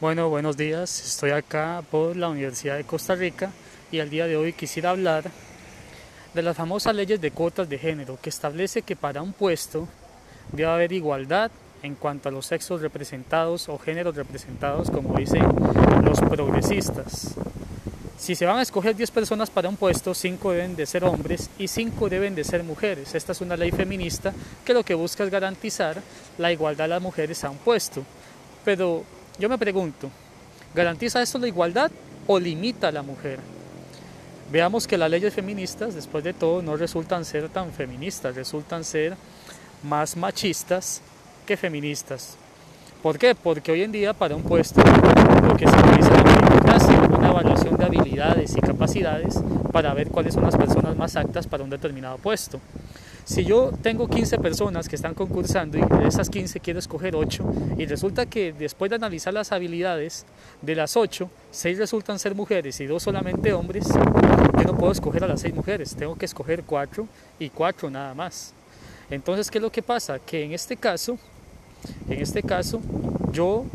Bueno, buenos días. Estoy acá por la Universidad de Costa Rica y al día de hoy quisiera hablar de las famosas leyes de cuotas de género que establece que para un puesto debe haber igualdad en cuanto a los sexos representados o géneros representados, como dicen los progresistas. Si se van a escoger 10 personas para un puesto, 5 deben de ser hombres y 5 deben de ser mujeres. Esta es una ley feminista que lo que busca es garantizar la igualdad de las mujeres a un puesto. Pero yo me pregunto, ¿garantiza esto la igualdad o limita a la mujer? Veamos que las leyes feministas, después de todo, no resultan ser tan feministas, resultan ser más machistas que feministas. ¿Por qué? Porque hoy en día para un puesto lo que se utiliza es una evaluación de habilidades y capacidades para ver cuáles son las personas más aptas para un determinado puesto. Si yo tengo 15 personas que están concursando y de esas 15 quiero escoger 8 y resulta que después de analizar las habilidades de las 8, 6 resultan ser mujeres y 2 solamente hombres, yo no puedo escoger a las 6 mujeres, tengo que escoger 4 y 4 nada más. Entonces, ¿qué es lo que pasa? Que en este caso, en este caso, yo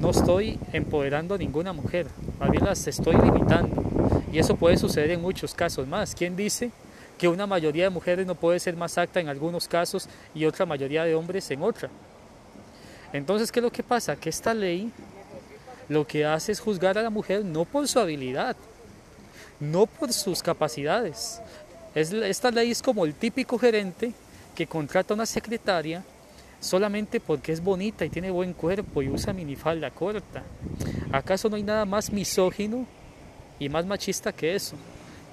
no estoy empoderando a ninguna mujer, más bien las estoy limitando. Y eso puede suceder en muchos casos más. ¿Quién dice que una mayoría de mujeres no puede ser más acta en algunos casos y otra mayoría de hombres en otra. Entonces, ¿qué es lo que pasa? Que esta ley lo que hace es juzgar a la mujer no por su habilidad, no por sus capacidades. esta ley es como el típico gerente que contrata a una secretaria solamente porque es bonita y tiene buen cuerpo y usa minifalda corta. ¿Acaso no hay nada más misógino y más machista que eso?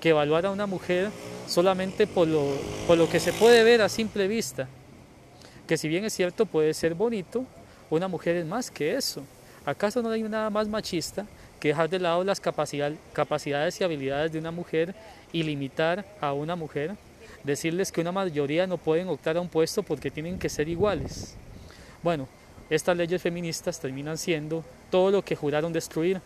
que evaluar a una mujer solamente por lo, que se puede ver a simple vista. Que si bien es cierto puede ser bonito, una mujer es más que eso. ¿Acaso no hay nada más machista que dejar de lado las capacidades y habilidades de una mujer y limitar a una mujer? Decirles que una mayoría no pueden optar a un puesto porque tienen que ser iguales. Bueno, estas leyes feministas terminan siendo todo lo que juraron destruir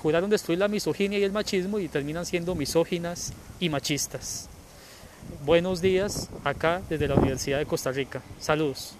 juraron destruir la misoginia y el machismo y terminan siendo misóginas y machistas. Buenos días acá desde la Universidad de Costa Rica. Saludos.